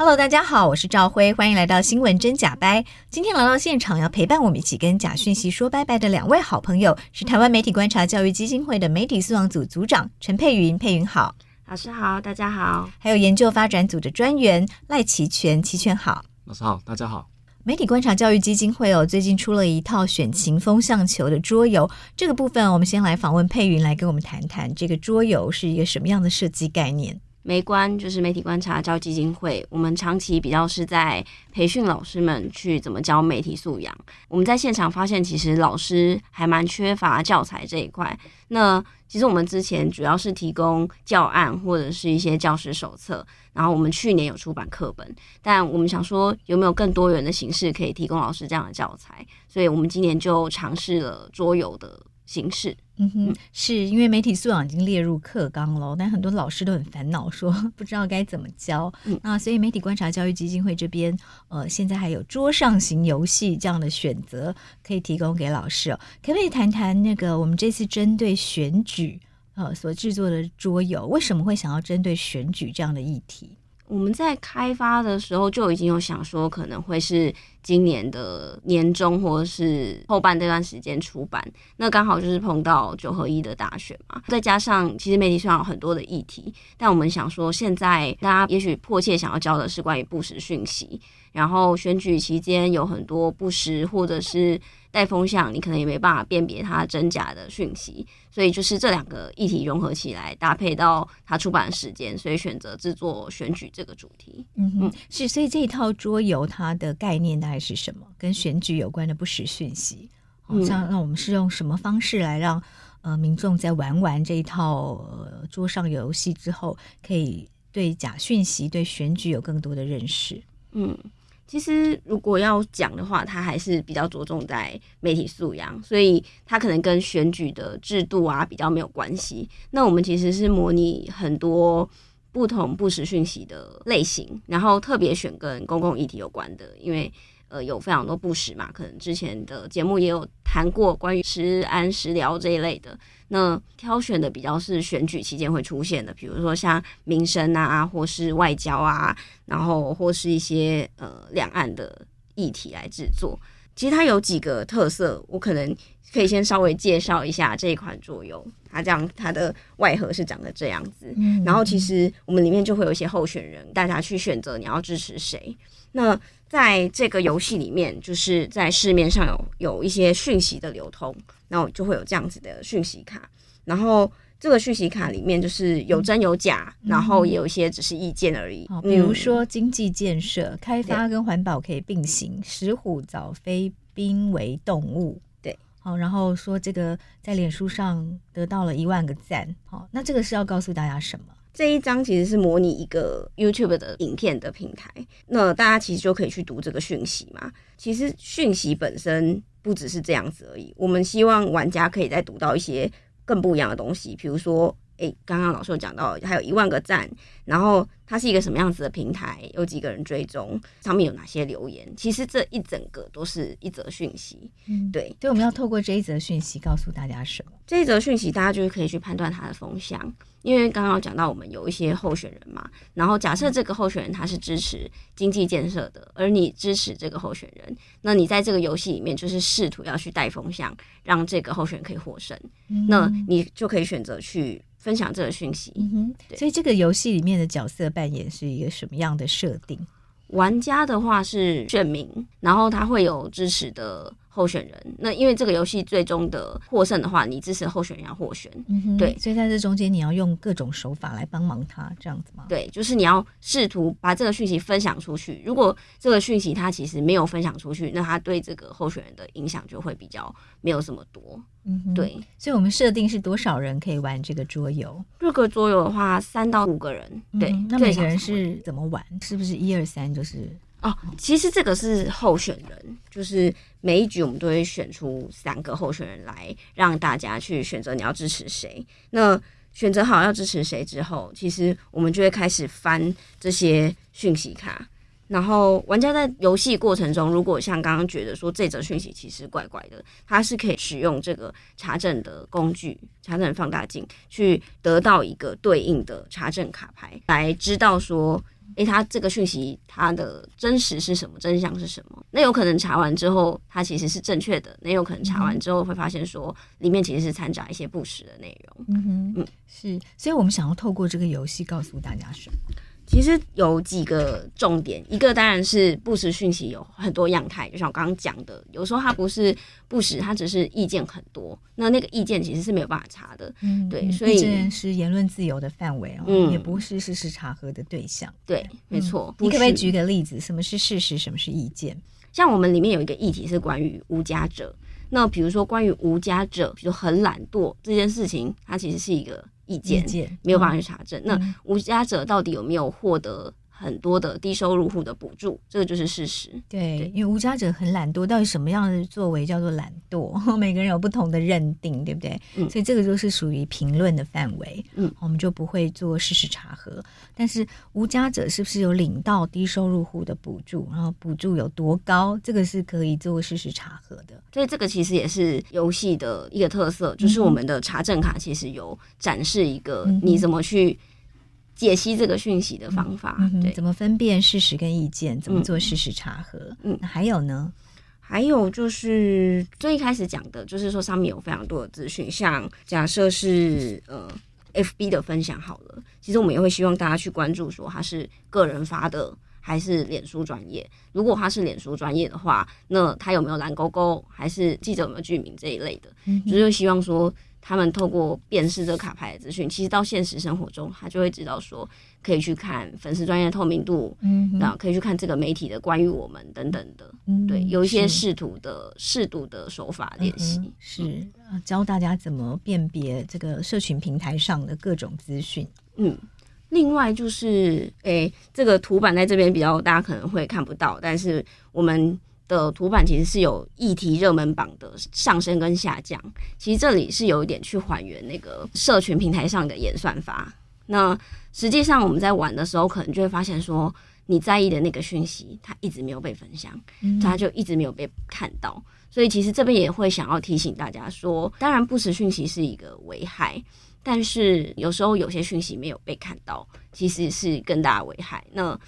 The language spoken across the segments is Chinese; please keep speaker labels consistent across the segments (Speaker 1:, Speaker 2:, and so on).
Speaker 1: Hello，大家好，我是赵辉，欢迎来到新闻真假掰。今天来到现场要陪伴我们一起跟假讯息说拜拜的两位好朋友，是台湾媒体观察教育基金会的媒体素养组组长陈佩云，佩云好，
Speaker 2: 老师好，大家好。
Speaker 1: 还有研究发展组的专员赖齐全，齐全好，
Speaker 3: 老师好，大家好。
Speaker 1: 媒体观察教育基金会哦，最近出了一套选情风向球的桌游，这个部分我们先来访问佩云来跟我们谈谈，这个桌游是一个什么样的设计概念。
Speaker 2: 媒观就是媒体观察教基金会，我们长期比较是在培训老师们去怎么教媒体素养。我们在现场发现，其实老师还蛮缺乏教材这一块。那其实我们之前主要是提供教案或者是一些教师手册，然后我们去年有出版课本，但我们想说有没有更多元的形式可以提供老师这样的教材，所以我们今年就尝试了桌游的形式，
Speaker 1: 嗯哼，是因为媒体素养已经列入课纲了，但很多老师都很烦恼，说不知道该怎么教。嗯，那所以媒体观察教育基金会这边，呃，现在还有桌上型游戏这样的选择可以提供给老师哦。可不可以谈谈那个我们这次针对选举呃所制作的桌游，为什么会想要针对选举这样的议题？
Speaker 2: 我们在开发的时候就已经有想说，可能会是今年的年中或者是后半这段时间出版。那刚好就是碰到九合一的大选嘛，再加上其实媒体上有很多的议题，但我们想说，现在大家也许迫切想要教的是关于不实讯息，然后选举期间有很多不实或者是。带风向，你可能也没办法辨别它真假的讯息，所以就是这两个议题融合起来，搭配到它出版的时间，所以选择制作选举这个主题。
Speaker 1: 嗯哼，是，所以这一套桌游它的概念大概是什么？跟选举有关的不实讯息，好像那我们是用什么方式来让呃民众在玩完这一套、呃、桌上游戏之后，可以对假讯息、对选举有更多的认识？
Speaker 2: 嗯。其实，如果要讲的话，它还是比较着重在媒体素养，所以它可能跟选举的制度啊比较没有关系。那我们其实是模拟很多不同不实讯息的类型，然后特别选跟公共议题有关的，因为。呃，有非常多不实嘛，可能之前的节目也有谈过关于食安食疗这一类的。那挑选的比较是选举期间会出现的，比如说像民生啊，或是外交啊，然后或是一些呃两岸的议题来制作。其实它有几个特色，我可能可以先稍微介绍一下这一款桌游。它这样，它的外盒是长得这样子。嗯，然后其实我们里面就会有一些候选人，大家去选择你要支持谁。那在这个游戏里面，就是在市面上有有一些讯息的流通，然后就会有这样子的讯息卡，然后这个讯息卡里面就是有真有假，嗯、然后也有一些只是意见而已。
Speaker 1: 比如说经济建设、嗯、开发跟环保可以并行，石虎早非濒危动物。
Speaker 2: 对，
Speaker 1: 好，然后说这个在脸书上得到了一万个赞，好，那这个是要告诉大家什么？
Speaker 2: 这一张其实是模拟一个 YouTube 的影片的平台，那大家其实就可以去读这个讯息嘛。其实讯息本身不只是这样子而已，我们希望玩家可以再读到一些更不一样的东西，比如说。诶，刚刚老师有讲到，还有一万个赞，然后它是一个什么样子的平台？有几个人追踪？上面有哪些留言？其实这一整个都是一则讯息。嗯，对，
Speaker 1: 所以我们要透过这一则讯息告诉大家什么？
Speaker 2: 这一则讯息大家就是可以去判断它的风向，因为刚刚讲到我们有一些候选人嘛，然后假设这个候选人他是支持经济建设的，而你支持这个候选人，那你在这个游戏里面就是试图要去带风向，让这个候选人可以获胜，嗯，那你就可以选择去。分享这个讯息，
Speaker 1: 嗯哼，所以这个游戏里面的角色扮演是一个什么样的设定？
Speaker 2: 玩家的话是选民，然后他会有支持的候选人。那因为这个游戏最终的获胜的话，你支持候选人要获选，嗯哼，对。
Speaker 1: 所以在这中间，你要用各种手法来帮忙他，这样子吗？
Speaker 2: 对，就是你要试图把这个讯息分享出去。如果这个讯息他其实没有分享出去，那他对这个候选人的影响就会比较没有这么多。
Speaker 1: 嗯哼，
Speaker 2: 对，
Speaker 1: 所以我们设定是多少人可以玩这个桌游？
Speaker 2: 这个桌游的话，三到五个人。对，
Speaker 1: 嗯，那每个人是怎么玩？是不是一二三就是？
Speaker 2: 哦，其实这个是候选人，就是每一局我们都会选出三个候选人来让大家去选择你要支持谁。那选择好要支持谁之后，其实我们就会开始翻这些讯息卡。然后玩家在游戏过程中，如果像刚刚觉得说这则讯息其实怪怪的，他是可以使用这个查证的工具，查证放大镜，去得到一个对应的查证卡牌，来知道说。诶，他这个讯息它的真实是什么？真相是什么？那有可能查完之后，它其实是正确的；那有可能查完之后会发现说，里面其实是掺杂一些不实的内容。
Speaker 1: 嗯哼，嗯，是。所以我们想要透过这个游戏告诉大家什么？
Speaker 2: 其实有几个重点，一个当然是不实讯息有很多样态，就像我刚刚讲的，有时候它不是不实，它只是意见很多，那那个意见其实是没有办法查的，
Speaker 1: 嗯，
Speaker 2: 对，所以
Speaker 1: 这是言论自由的范围哦，嗯，也不是事实查核的对象，
Speaker 2: 对，没错。
Speaker 1: 嗯，你可不可以举个例子，什么是事实，什么是意见？
Speaker 2: 像我们里面有一个议题是关于无家者，那比如说关于无家者，比如很懒惰这件事情，它其实是一个。意见，没有办法去查证。嗯、那无家者到底有没有获得很多的低收入户的补助？这个就是事实。
Speaker 1: 对，对，因为无家者很懒惰，到底什么样的作为叫做懒惰？每个人有不同的认定，对不对？嗯、所以这个就是属于评论的范围。嗯，我们就不会做事实查核。但是无家者是不是有领到低收入户的补助？然后补助有多高？这个是可以做事实查核的。
Speaker 2: 所以这个其实也是游戏的一个特色，就是我们的查证卡其实有展示一个你怎么去解析这个讯息的方法，
Speaker 1: 嗯、对，怎么分辨事实跟意见，怎么做事实查核。嗯，那还有呢？
Speaker 2: 还有就是最一开始讲的，就是说上面有非常多的资讯，像假设是呃。FB 的分享好了，其实我们也会希望大家去关注，说他是个人发的还是脸书专业。如果他是脸书专业的话，那他有没有蓝勾勾，还是记者有没有具名这一类的，嗯、哼就是希望说。他们透过辨识这个卡牌的资讯，其实到现实生活中，他就会知道说，可以去看粉丝专业透明度，嗯哼，然后可以去看这个媒体的关于我们等等的，嗯、对，有一些试图的试读的手法练习，
Speaker 1: 嗯、是教大家怎么辨别这个社群平台上的各种资讯。
Speaker 2: 嗯，另外就是，诶、欸，这个图版在这边比较大家可能会看不到，但是我们。的图版其实是有议题热门榜的上升跟下降，其实这里是有一点去还原那个社群平台上的演算法。那实际上我们在玩的时候，可能就会发现说，你在意的那个讯息，它一直没有被分享，它就一直没有被看到。所以其实这边也会想要提醒大家说，当然不实讯息是一个危害，但是有时候有些讯息没有被看到，其实是更大的危害。那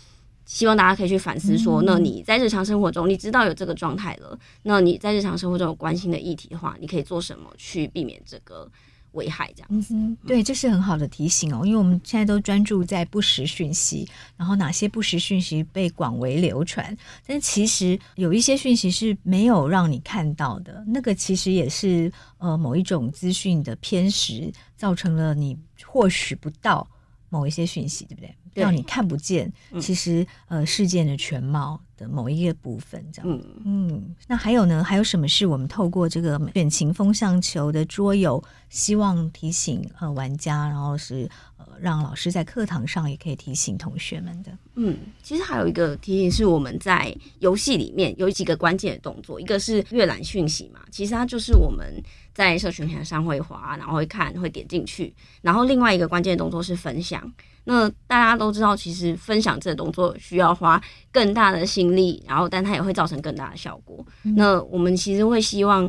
Speaker 2: 希望大家可以去反思说，那你在日常生活中，你知道有这个状态了，那你在日常生活中有关心的议题的话，你可以做什么去避免这个危害？这样子，
Speaker 1: 嗯，对，这是很好的提醒哦，因为我们现在都专注在不实讯息，然后哪些不实讯息被广为流传，但其实有一些讯息是没有让你看到的，那个其实也是呃某一种资讯的偏食，造成了你获取不到某一些讯息，对不对？让你看不见，其实呃事件的全貌的某一个部分，这样。嗯嗯。那还有呢？还有什么是我们透过这个远情风向球的桌游，希望提醒呃玩家，然后是呃让老师在课堂上也可以提醒同学们的？
Speaker 2: 嗯，其实还有一个提醒是我们在游戏里面有几个关键的动作，一个是阅览讯息嘛，其实它就是我们在社群平台上会滑，然后会看，会点进去，然后另外一个关键动作是分享。那大家都知道，其实分享这个动作需要花更大的心力，然后但它也会造成更大的效果。嗯、那我们其实会希望，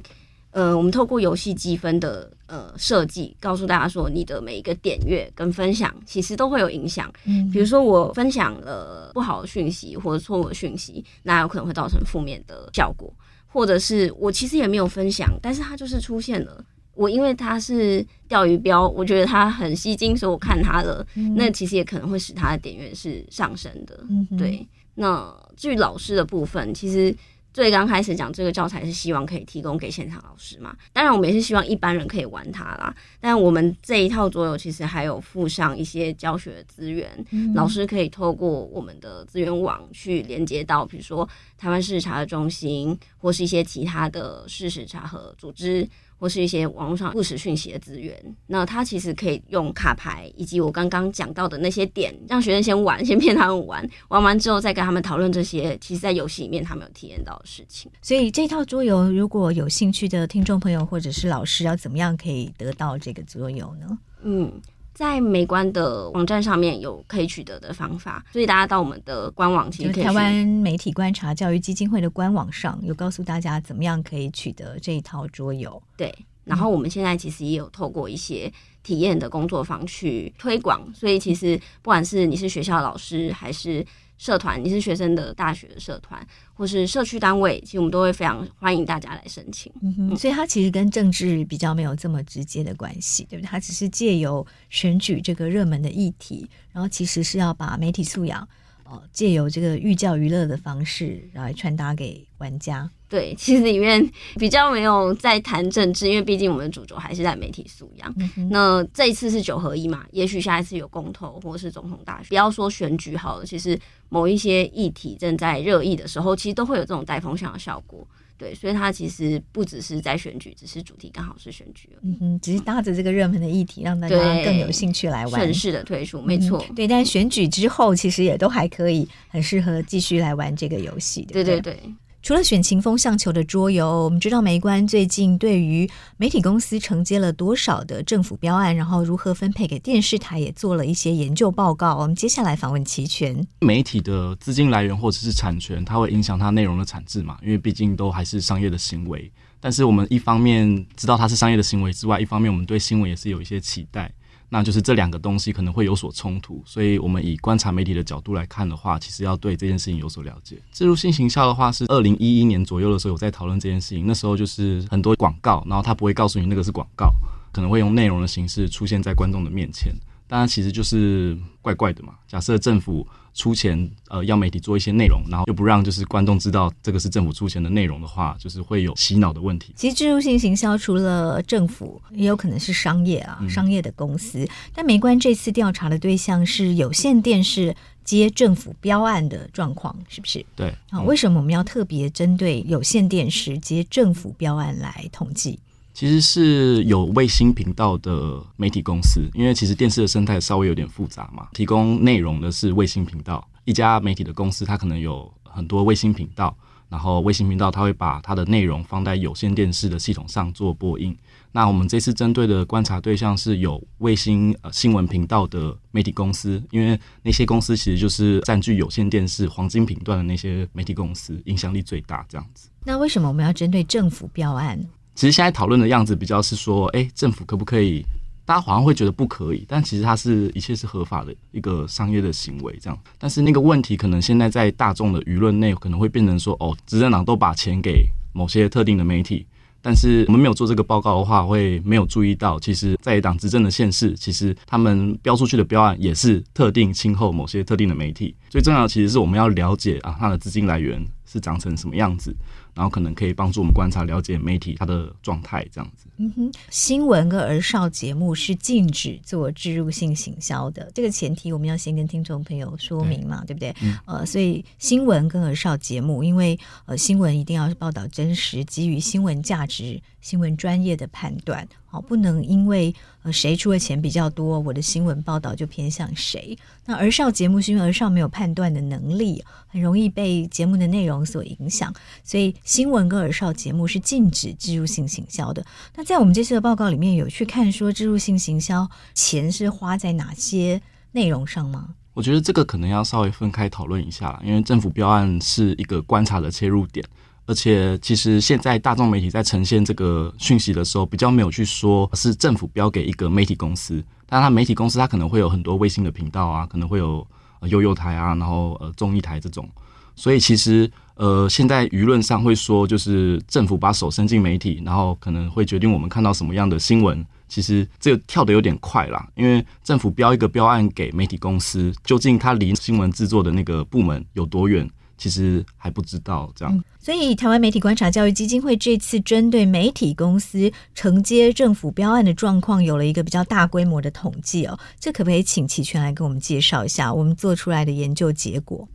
Speaker 2: 呃，我们透过游戏积分的呃设计，告诉大家说，你的每一个点阅跟分享，其实都会有影响。嗯，比如说我分享了不好的讯息或者错误的讯息，那有可能会造成负面的效果，或者是我其实也没有分享，但是它就是出现了。我因为它是钓鱼标，我觉得它很吸睛，所以我看它了。嗯、那其实也可能会使它的点阅是上升的。嗯、对，那至于老师的部分，其实最刚开始讲这个教材是希望可以提供给现场老师嘛。当然，我们也是希望一般人可以玩它啦。但我们这一套桌游其实还有附上一些教学的资源，嗯、老师可以透过我们的资源网去连接到，比如说台湾事实查核中心或是一些其他的事实查核组织。或是一些网络上不实讯息的资源。那他其实可以用卡牌以及我刚刚讲到的那些点，让学生先玩，先骗他们玩，玩完之后再跟他们讨论这些，其实在游戏里面他们有体验到的事情。
Speaker 1: 所以这套桌游，如果有兴趣的听众朋友或者是老师，要怎么样可以得到这个桌游呢？
Speaker 2: 嗯。在美观的网站上面有可以取得的方法，所以大家到我们的官网其实。
Speaker 1: 台湾媒体观察教育基金会的官网上有告诉大家怎么样可以取得这一套桌游。
Speaker 2: 对，然后我们现在其实也有透过一些体验的工作坊去推广，所以其实不管是你是学校老师还是。社团，你是学生的大学的社团，或是社区单位，其实我们都会非常欢迎大家来申请。
Speaker 1: 嗯哼，所以它其实跟政治比较没有这么直接的关系，对不对？它只是借由选举这个热门的议题，然后其实是要把媒体素养。哦借由这个寓教于乐的方式来传达给玩家。
Speaker 2: 对，其实里面比较没有在谈政治，因为毕竟我们的主轴还是在媒体素养。嗯、那这一次是九合一嘛，也许下一次有公投或是总统大选，不要说选举好了，其实某一些议题正在热议的时候，其实都会有这种带风向的效果。对，所以它其实不只是在选举，只是主题刚好是选举而已。
Speaker 1: 嗯哼，只是搭着这个热门的议题，让大家更有兴趣来玩。
Speaker 2: 顺势的推出，没错、
Speaker 1: 嗯。对，但选举之后，其实也都还可以，很适合继续来玩这个游戏。对对，
Speaker 2: 对对。
Speaker 1: 除了选情风向球的桌游，我们知道媒观最近对于媒体公司承接了多少的政府标案，然后如何分配给电视台，也做了一些研究报告。我们接下来访问齐全。
Speaker 3: 媒体的资金来源或者是产权，它会影响它内容的产制嘛？因为毕竟都还是商业的行为。但是我们一方面知道它是商业的行为之外，一方面我们对新闻也是有一些期待。那就是这两个东西可能会有所冲突，所以我们以观察媒体的角度来看的话，其实要对这件事情有所了解。自入性行销的话，是二零一一年左右的时候有在讨论这件事情，那时候就是很多广告，然后他不会告诉你那个是广告，可能会用内容的形式出现在观众的面前。当然，其实就是怪怪的嘛。假设政府出钱，呃，要媒体做一些内容，然后又不让就是观众知道这个是政府出钱的内容的话，就是会有洗脑的问题。
Speaker 1: 其实置入性行销除了政府，也有可能是商业啊，商业的公司。嗯、但美观这次调查的对象是有线电视接政府标案的状况，是不是？
Speaker 3: 对。
Speaker 1: 啊，为什么我们要特别针对有线电视接政府标案来统计？
Speaker 3: 其实是有卫星频道的媒体公司，因为其实电视的生态稍微有点复杂嘛。提供内容的是卫星频道，一家媒体的公司，它可能有很多卫星频道，然后卫星频道它会把它的内容放在有线电视的系统上做播映。那我们这次针对的观察对象是有卫星呃新闻频道的媒体公司，因为那些公司其实就是占据有线电视黄金频段的那些媒体公司，影响力最大这样子。
Speaker 1: 那为什么我们要针对政府标案？
Speaker 3: 其实现在讨论的样子比较是说，哎，政府可不可以？大家好像会觉得不可以，但其实它是一切是合法的一个商业的行为，这样。但是那个问题可能现在在大众的舆论内可能会变成说，哦，执政党都把钱给某些特定的媒体，但是我们没有做这个报告的话，会没有注意到，其实在党执政的县市，其实他们标出去的标案也是特定亲厚某些特定的媒体。最重要的其实是我们要了解啊，它的资金来源是长成什么样子。然后可能可以帮助我们观察、了解媒体它的状态，这样子。
Speaker 1: 嗯哼，新闻跟儿少节目是禁止做植入性行销的，这个前提我们要先跟听众朋友说明嘛，对，对不对？嗯、呃，所以新闻跟儿少节目，因为呃新闻一定要报道真实，基于新闻价值、新闻专业的判断。好，不能因为呃谁出的钱比较多，我的新闻报道就偏向谁。那儿少节目是因为儿少没有判断的能力，很容易被节目的内容所影响，所以新闻跟耳少节目是禁止置入性行销的。那在我们这次的报告里面有去看说置入性行销钱是花在哪些内容上吗？
Speaker 3: 我觉得这个可能要稍微分开讨论一下，因为政府标案是一个观察的切入点。而且，其实现在大众媒体在呈现这个讯息的时候，比较没有去说是政府标给一个媒体公司，但它媒体公司它可能会有很多卫星的频道啊，可能会有呃幼幼台啊，然后呃综艺台这种。所以其实呃现在舆论上会说，就是政府把手伸进媒体，然后可能会决定我们看到什么样的新闻。其实这个跳的有点快啦，因为政府标一个标案给媒体公司，究竟它离新闻制作的那个部门有多远？其实还不知道这样，嗯，
Speaker 1: 所以台湾媒体观察教育基金会这次针对媒体公司承接政府标案的状况，有了一个比较大规模的统计哦。这可不可以请齐全来给我们介绍一下我们做出来的研究结果？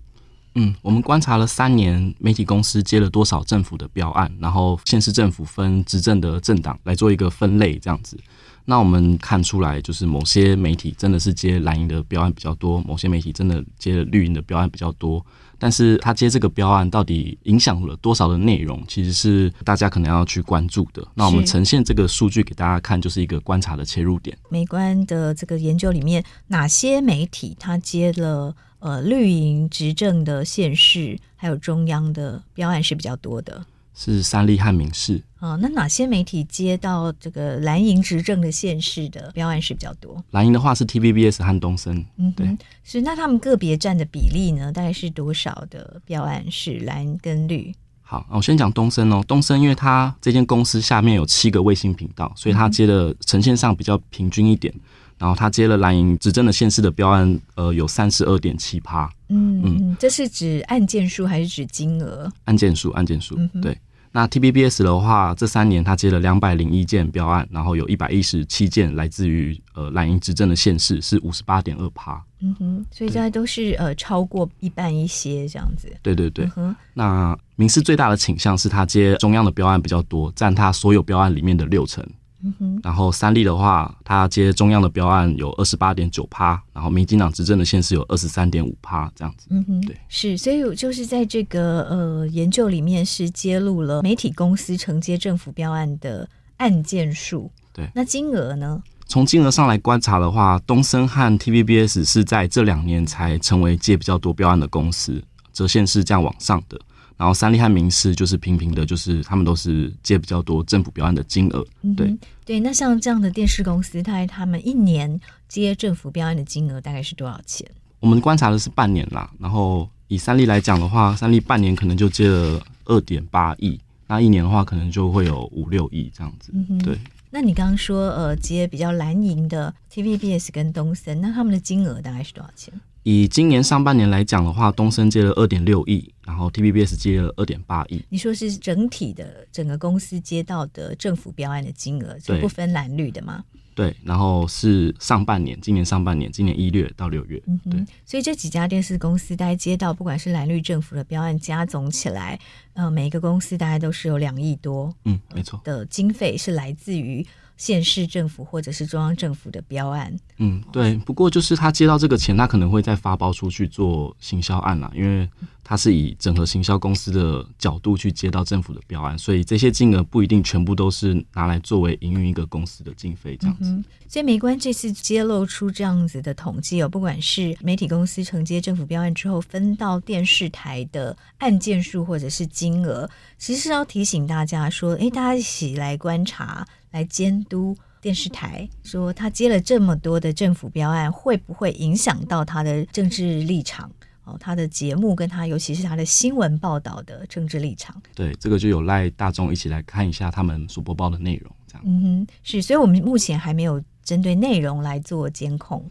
Speaker 3: 嗯，我们观察了三年，媒体公司接了多少政府的标案，然后县市政府分执政的政党来做一个分类，这样子。那我们看出来，就是某些媒体真的是接蓝营的标案比较多，某些媒体真的接了绿营的标案比较多。但是他接这个标案到底影响了多少的内容，其实是大家可能要去关注的。那我们呈现这个数据给大家看，就是一个观察的切入点。
Speaker 1: 美观的这个研究里面，哪些媒体他接了呃绿营执政的县市，还有中央的标案是比较多的？
Speaker 3: 是三立和民视
Speaker 1: 啊、哦，那哪些媒体接到这个蓝营执政的县市的标案是比较多？
Speaker 3: 蓝营的话是 TVBS 和东森，嗯，对，
Speaker 1: 是那他们个别占的比例呢？大概是多少的标案是蓝跟绿？
Speaker 3: 好，我先讲东森哦。东森因为它这间公司下面有七个卫星频道，所以它接的呈现上比较平均一点。嗯、然后他接了蓝营执政的县市的标案，呃，有三十二点七趴。
Speaker 1: 嗯嗯，这是指案件数还是指金额？
Speaker 3: 案件数，案件数，嗯、对。那 TBBS 的话，这三年他接了两百零一件标案，然后有一百一十七件来自于呃蓝营执政的县市，是五十八点二趴。
Speaker 1: 嗯哼，所以这些都是呃超过一半一些这样子。
Speaker 3: 对对对。嗯、那民事最大的倾向是他接中央的标案比较多，占他所有标案里面的六成。嗯哼，然后三立的话，它接中央的标案有二十八点九趴，然后民进党执政的县市有二十三点五趴，这样子。嗯哼，对，
Speaker 1: 是，所以就是在这个呃研究里面是揭露了媒体公司承接政府标案的案件数。
Speaker 3: 对，
Speaker 1: 那金额呢？
Speaker 3: 从金额上来观察的话，东森和 TVBS 是在这两年才成为接比较多标案的公司，折线是这样往上的。然后三立和民视就是平平的，就是他们都是接比较多政府标案的金额。对、嗯、
Speaker 1: 对，那像这样的电视公司，它他们一年接政府标案的金额大概是多少钱？
Speaker 3: 我们观察的是半年啦。然后以三立来讲的话，三立半年可能就接了二点八亿，那一年的话可能就会有五六亿这样子。嗯、对。
Speaker 1: 那你刚刚说呃接比较蓝营的 TVBS 跟东森，那他们的金额大概是多少钱？
Speaker 3: 以今年上半年来讲的话，东升接了二点六亿，然后 TVBS 接了二点八亿。
Speaker 1: 你说是整体的整个公司接到的政府标案的金额，就不分蓝绿的吗？
Speaker 3: 对，然后是上半年，今年上半年，今年一月到六月。嗯哼，对，
Speaker 1: 所以这几家电视公司大家接到不管是蓝绿政府的标案，加总起来，呃，每一个公司大概都是有两亿多。
Speaker 3: 嗯，没错。
Speaker 1: 的经费是来自于。县市政府或者是中央政府的标案，
Speaker 3: 嗯，对。不过就是他接到这个钱，他可能会再发包出去做行销案啦，因为他是以整合行销公司的角度去接到政府的标案，所以这些金额不一定全部都是拿来作为营运一个公司的经费这样子。
Speaker 1: 所以媒观这次揭露出这样子的统计哦，不管是媒体公司承接政府标案之后分到电视台的案件数或者是金额，其实是要提醒大家说，诶，大家一起来观察。来监督电视台，说他接了这么多的政府标案，会不会影响到他的政治立场？哦，他的节目跟他，尤其是他的新闻报道的政治立场。
Speaker 3: 对，这个就有赖大众一起来看一下他们所播报的内容，这样。
Speaker 1: 嗯哼，是，所以我们目前还没有针对内容来做监控。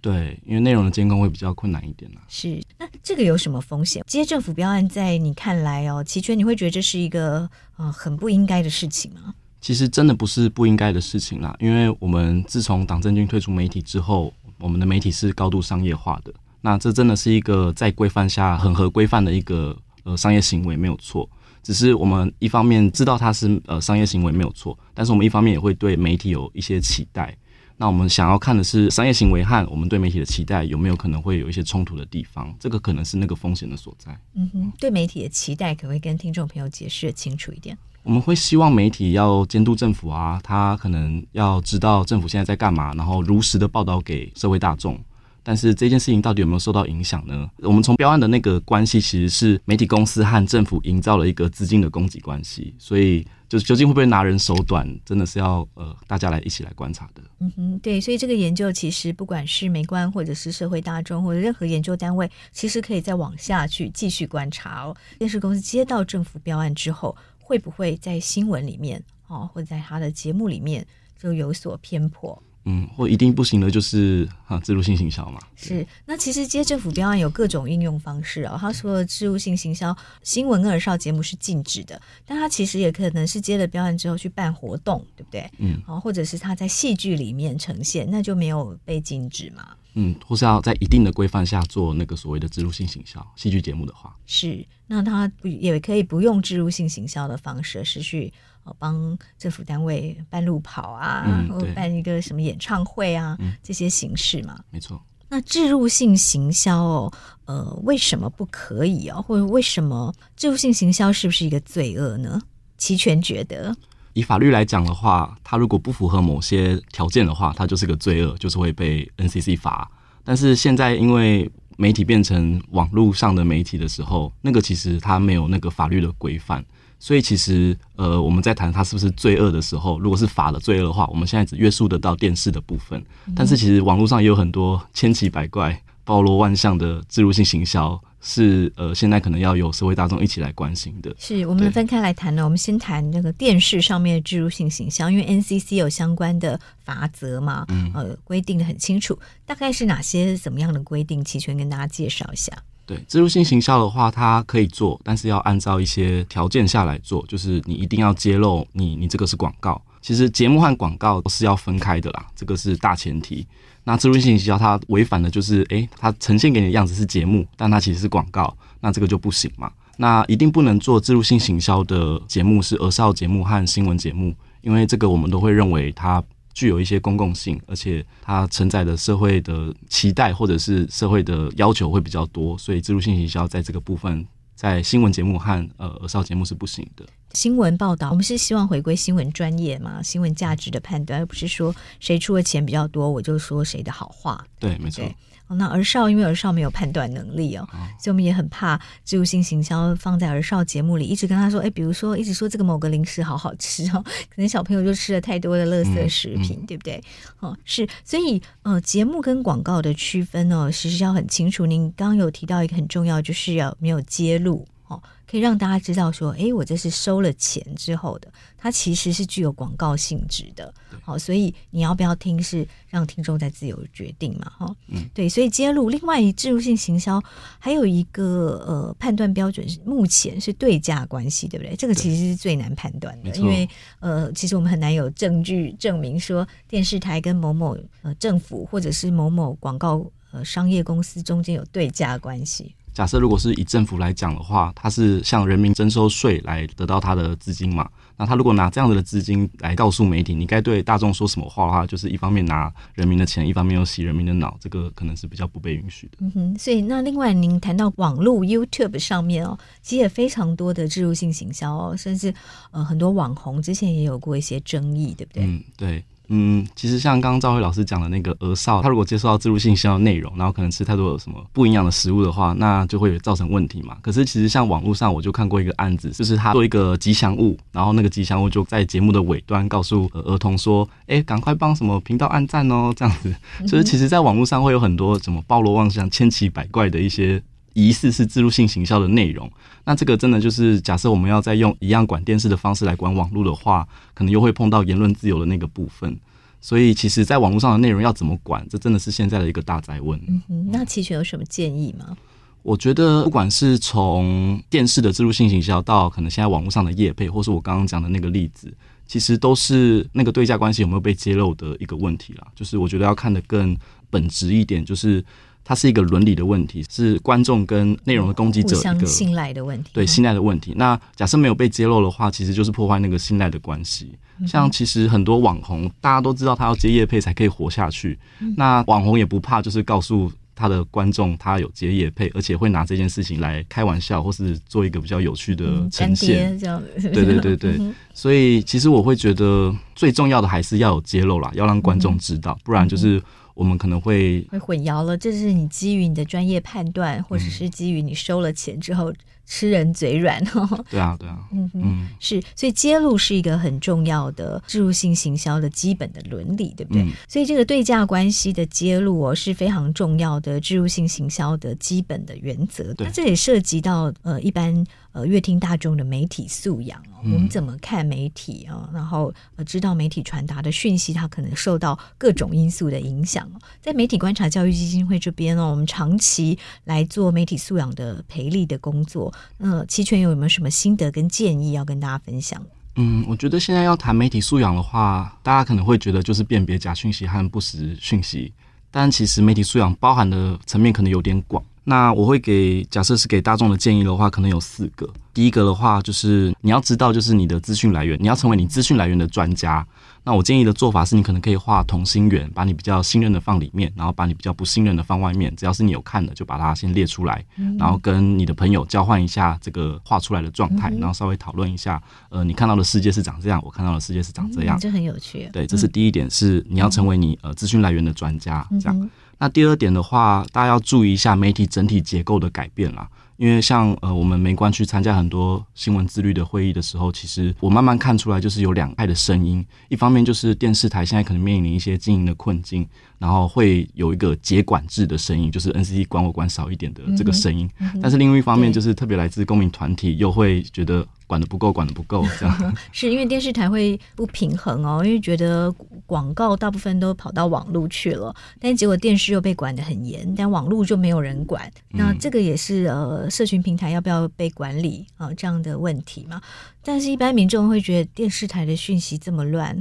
Speaker 3: 对，因为内容的监控会比较困难一点呢。
Speaker 1: 是，那这个有什么风险？接政府标案，在你看来哦，齐全，你会觉得这是一个呃很不应该的事情吗？
Speaker 3: 其实真的不是不应该的事情啦，因为我们自从党政军退出媒体之后，我们的媒体是高度商业化的。那这真的是一个在规范下很合规范的一个呃商业行为，没有错。只是我们一方面知道它是呃商业行为没有错，但是我们一方面也会对媒体有一些期待。那我们想要看的是商业行为和我们对媒体的期待有没有可能会有一些冲突的地方，这个可能是那个风险的所在。
Speaker 1: 嗯哼，对媒体的期待可不可以跟听众朋友解释清楚一点？
Speaker 3: 我们会希望媒体要监督政府啊，他可能要知道政府现在在干嘛，然后如实的报道给社会大众。但是这件事情到底有没有受到影响呢？我们从标案的那个关系，其实是媒体公司和政府营造了一个资金的供给关系，所以就是究竟会不会拿人手短，真的是要呃大家来一起来观察的。
Speaker 1: 嗯哼，对，所以这个研究其实不管是媒观或者是社会大众或者任何研究单位，其实可以再往下去继续观察哦。电视公司接到政府标案之后，会不会在新闻里面哦，或者在他的节目里面就有所偏颇？
Speaker 3: 嗯，或一定不行的，就是啊，自入性行销嘛。
Speaker 1: 是，那其实接政府标案有各种应用方式啊、哦。他说，自入性行销新闻跟耳少节目是禁止的，但他其实也可能是接了标案之后去办活动，对不对？
Speaker 3: 嗯，
Speaker 1: 好，或者是他在戏剧里面呈现，那就没有被禁止嘛。
Speaker 3: 嗯，或是要在一定的规范下做那个所谓的植入性行销戏剧节目的话，
Speaker 1: 是，那他也可以不用植入性行销的方式，是去呃。帮政府单位办路跑啊，
Speaker 3: 嗯、
Speaker 1: 或办一个什么演唱会啊，
Speaker 3: 嗯、
Speaker 1: 这些形式嘛，
Speaker 3: 没错。
Speaker 1: 那置入性行销哦，呃，为什么不可以哦？或者为什么置入性行销是不是一个罪恶呢？齐全觉得，
Speaker 3: 以法律来讲的话，它如果不符合某些条件的话，它就是个罪恶，就是会被 NCC 罚。但是现在因为媒体变成网络上的媒体的时候，那个其实它没有那个法律的规范。所以其实，呃，我们在谈它是不是罪恶的时候，如果是法的罪恶的话，我们现在只约束得到电视的部分。但是其实网络上也有很多千奇百怪、包罗万象的置入性行销，是呃，现在可能要有社会大众一起来关心的。
Speaker 1: 是我们分开来谈呢。我们先谈那个电视上面的植入性形象，因为 NCC 有相关的法则嘛，
Speaker 3: 嗯，
Speaker 1: 呃，规定的很清楚，大概是哪些怎么样的规定？齐全跟大家介绍一下。
Speaker 3: 对，植入性行销的话，它可以做，但是要按照一些条件下来做，就是你一定要揭露你你这个是广告。其实节目和广告是要分开的啦，这个是大前提。那置入性行销它违反的就是，诶，它呈现给你的样子是节目，但它其实是广告，那这个就不行嘛。那一定不能做置入性行销的节目是儿少节目和新闻节目，因为这个我们都会认为它。具有一些公共性，而且它承载的社会的期待或者是社会的要求会比较多，所以置入性行销在这个部分，在新闻节目和呃儿少节目是不行的。
Speaker 1: 新闻报道，我们是希望回归新闻专业嘛，新闻价值的判断，而不是说谁出的钱比较多，我就说谁的好话。
Speaker 3: 对，没错。
Speaker 1: 哦，那儿少因为儿少没有判断能力哦，哦，所以我们也很怕植入性行销放在儿少节目里，一直跟他说，哎，比如说一直说这个某个零食好好吃哦，可能小朋友就吃了太多的垃圾食品，嗯嗯、对不对？哦，是，所以呃，节目跟广告的区分哦，其实要很清楚。您刚刚有提到一个很重要，就是要没有揭露哦。可以让大家知道说，哎，我这是收了钱之后的，它其实是具有广告性质的。好，所以你要不要听是让听众在自由决定嘛？哈，嗯，对，所以揭露。另外，植入性行销还有一个呃判断标准是目前是对价关系，对不对？这个其实是最难判断的，因为呃，其实我们很难有证据证明说电视台跟某某呃政府或者是某某广告呃商业公司中间有对价关系。
Speaker 3: 假设如果是以政府来讲的话，它是向人民征收税来得到它的资金嘛？那他如果拿这样子的资金来告诉媒体，你该对大众说什么话的话，就是一方面拿人民的钱，一方面又洗人民的脑，这个可能是比较不被允许的。
Speaker 1: 嗯哼，所以那另外您谈到网络 YouTube 上面哦，其实也非常多的植入性行销哦，甚至呃很多网红之前也有过一些争议，对不对？
Speaker 3: 嗯，对。嗯，其实像刚刚赵辉老师讲的那个儿少，他如果接受到置入性行销的内容，然后可能吃太多的什么不营养的食物的话，那就会造成问题嘛。可是其实像网络上，我就看过一个案子，就是他做一个吉祥物，然后那个吉祥物就在节目的尾端告诉儿童说：“哎，赶快帮什么频道按赞哦。”这样子，就是其实在网络上会有很多什么包罗万象、千奇百怪的一些。疑似是自入性行销的内容，那这个真的就是假设我们要再用一样管电视的方式来管网络的话，可能又会碰到言论自由的那个部分。所以，其实，在网络上的内容要怎么管，这真的是现在的一个大灾问。
Speaker 1: 嗯哼，那齐全有什么建议吗？
Speaker 3: 我觉得，不管是从电视的自入性行销，到可能现在网络上的业配，或是我刚刚讲的那个例子，其实都是那个对价关系有没有被揭露的一个问题啦。就是我觉得要看得更本质一点，就是。它是一个伦理的问题，是观众跟内容的攻击者一个
Speaker 1: 信赖的问题。
Speaker 3: 对，信赖的问题。那假设没有被揭露的话，其实就是破坏那个信赖的关系。像其实很多网红，大家都知道他要接业配才可以活下去。那网红也不怕，就是告诉他的观众他有接业配，而且会拿这件事情来开玩笑，或是做一个比较有趣的呈现。这样子。对对对对。所以其实我会觉得最重要的还是要有揭露啦，要让观众知道，不然就是。我们可能会
Speaker 1: 会混淆了，这是你基于你的专业判断，或者是基于你收了钱之后吃人嘴软。
Speaker 3: 嗯、对啊，对啊，
Speaker 1: 嗯嗯，是，所以揭露是一个很重要的置入性行销的基本的伦理，对不对？嗯、所以这个对价关系的揭露哦是非常重要的置入性行销的基本的原则。那这也涉及到呃一般。呃阅听大众的媒体素养哦，我们怎么看媒体啊？然后呃知道媒体传达的讯息，它可能受到各种因素的影响。在媒体观察教育基金会这边呢，我们长期来做媒体素养的培力的工作。那齐全有没有什么心得跟建议要跟大家分享？
Speaker 3: 嗯，我觉得现在要谈媒体素养的话，大家可能会觉得就是辨别假讯息和不实讯息，但其实媒体素养包含的层面可能有点广。那我会给，假设是给大众的建议的话，可能有四个。第一个的话，就是你要知道，就是你的资讯来源，你要成为你资讯来源的专家。那我建议的做法是，你可能可以画同心圆，把你比较信任的放里面，然后把你比较不信任的放外面。只要是你有看的，就把它先列出来，然后跟你的朋友交换一下这个画出来的状态，然后稍微讨论一下，呃，你看到的世界是长这样，我看到的世界是长这样，
Speaker 1: 这很有趣。
Speaker 3: 对，这是第一点，是你要成为你呃资讯来源的专家，这样。那第二点的话，大家要注意一下媒体整体结构的改变啦。因为像呃，我们媒观去参加很多新闻自律的会议的时候，其实我慢慢看出来，就是有两派的声音。一方面就是电视台现在可能面临一些经营的困境，然后会有一个节管制的声音，就是 NCC 管我管少一点的这个声音。嗯嗯、但是另外一方面，就是特别来自公民团体又会觉得。管的不够，管的不够，这样
Speaker 1: 是因为电视台会不平衡哦，因为觉得广告大部分都跑到网络去了，但结果电视又被管得很严，但网络就没有人管。那这个也是呃，社群平台要不要被管理啊、呃、这样的问题嘛？但是，一般民众会觉得电视台的讯息这么乱，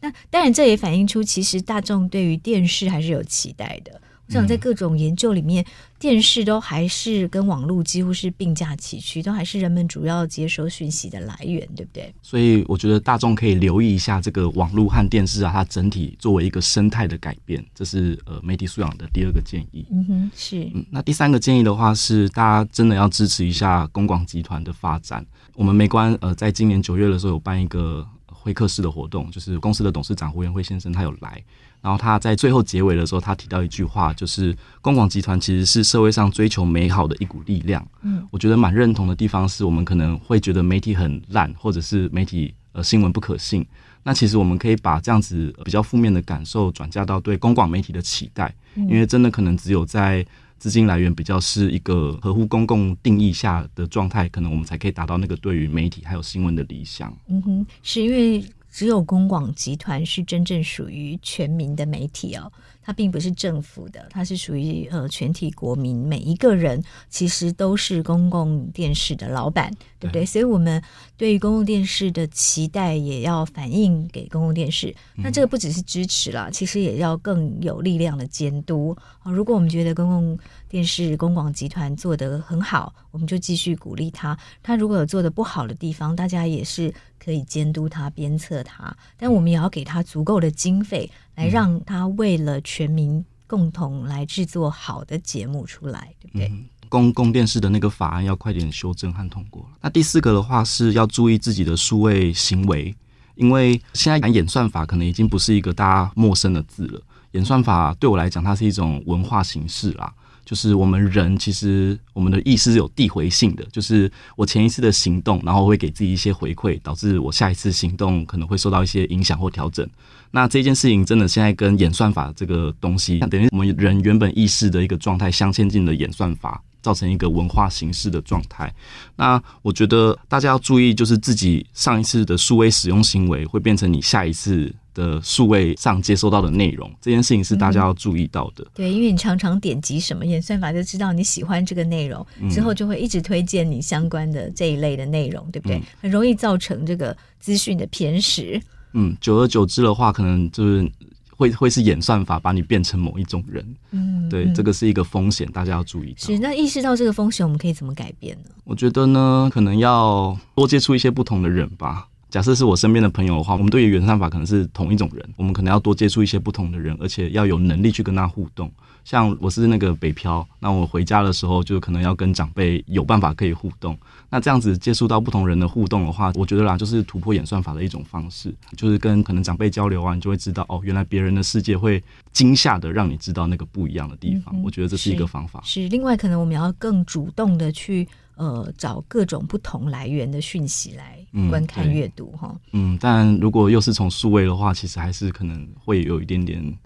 Speaker 1: 那当然这也反映出其实大众对于电视还是有期待的。我想在各种研究里面，电视都还是跟网络几乎是并驾齐驱，都还是人们主要接收讯息的来源，对不对？
Speaker 3: 所以我觉得大众可以留意一下这个网络和电视啊，它整体作为一个生态的改变，这是呃媒体素养的第二个建议。
Speaker 1: 嗯哼，是。
Speaker 3: 嗯，那第三个建议的话是，大家真的要支持一下公广集团的发展。我们媒观呃，在今年九月的时候有办一个会客室的活动，就是公司的董事长胡元辉先生他有来。然后他在最后结尾的时候，他提到一句话，就是公广集团其实是社会上追求美好的一股力量。嗯，我觉得蛮认同的地方是我们可能会觉得媒体很烂，或者是媒体呃新闻不可信。那其实我们可以把这样子比较负面的感受转嫁到对公广媒体的期待，因为真的可能只有在资金来源比较是一个合乎公共定义下的状态，可能我们才可以达到那个对于媒体还有新闻的理想。
Speaker 1: 嗯哼，是因为。只有公广集团是真正属于全民的媒体哦，它并不是政府的，它是属于呃全体国民，每一个人其实都是公共电视的老板，对不对？所以我们对于公共电视的期待也要反映给公共电视。那这个不只是支持啦，其实也要更有力量的监督啊。如果我们觉得公共电视公广集团做得很好，我们就继续鼓励他。他如果有做得不好的地方，大家也是可以监督他、鞭策他。但我们也要给他足够的经费，来让他为了全民共同来制作好的节目出来，对不对？
Speaker 3: 嗯，公共电视的那个法案要快点修正和通过。那第四个的话是要注意自己的数位行为，因为现在讲演算法可能已经不是一个大家陌生的字了。演算法对我来讲，它是一种文化形式啦。就是我们人其实我们的意识是有递回性的，就是我前一次的行动，然后会给自己一些回馈，导致我下一次行动可能会受到一些影响或调整。那这件事情真的现在跟演算法这个东西，等于我们人原本意识的一个状态相牵进了演算法，造成一个文化形式的状态。那我觉得大家要注意，就是自己上一次的数位使用行为会变成你下一次。的数位上接收到的内容，这件事情是大家要注意到的。嗯、
Speaker 1: 对，因为你常常点击什么，演算法就知道你喜欢这个内容，嗯、之后就会一直推荐你相关的这一类的内容，对不对？嗯、很容易造成这个资讯的偏食。
Speaker 3: 嗯，久而久之的话，可能就是会会是演算法把你变成某一种人。嗯，对，嗯、这个是一个风险，大家要注意到。
Speaker 1: 是，那意识到这个风险，我们可以怎么改变呢？
Speaker 3: 我觉得呢，可能要多接触一些不同的人吧。假设是我身边的朋友的话，我们对于演算法可能是同一种人，我们可能要多接触一些不同的人，而且要有能力去跟他互动。像我是那个北漂，那我回家的时候就可能要跟长辈有办法可以互动。那这样子接触到不同人的互动的话，我觉得啦，就是突破演算法的一种方式，就是跟可能长辈交流啊，你就会知道哦，原来别人的世界会惊吓的让你知道那个不一样的地方。我觉得这是一个方法。
Speaker 1: 是另外，可能我们要更主动的去。呃，找各种不同来源的讯息来观看阅读哈。
Speaker 3: 嗯，但如果又是从数位的话，其实还是可能会有一点点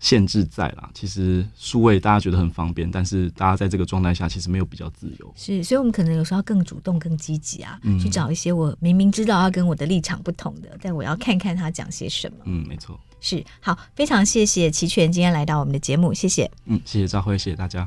Speaker 3: 限制在啦。其实数位大家觉得很方便，但是大家在这个状态下其实没有比较自由。
Speaker 1: 是，所以我们可能有时候要更主动、更积极啊，嗯、去找一些我明明知道要跟我的立场不同的，但我要看看他讲些什么。
Speaker 3: 嗯，没错。
Speaker 1: 是，好，非常谢谢齐全今天来到我们的节目，谢谢。
Speaker 3: 嗯，谢谢赵辉，谢谢大家。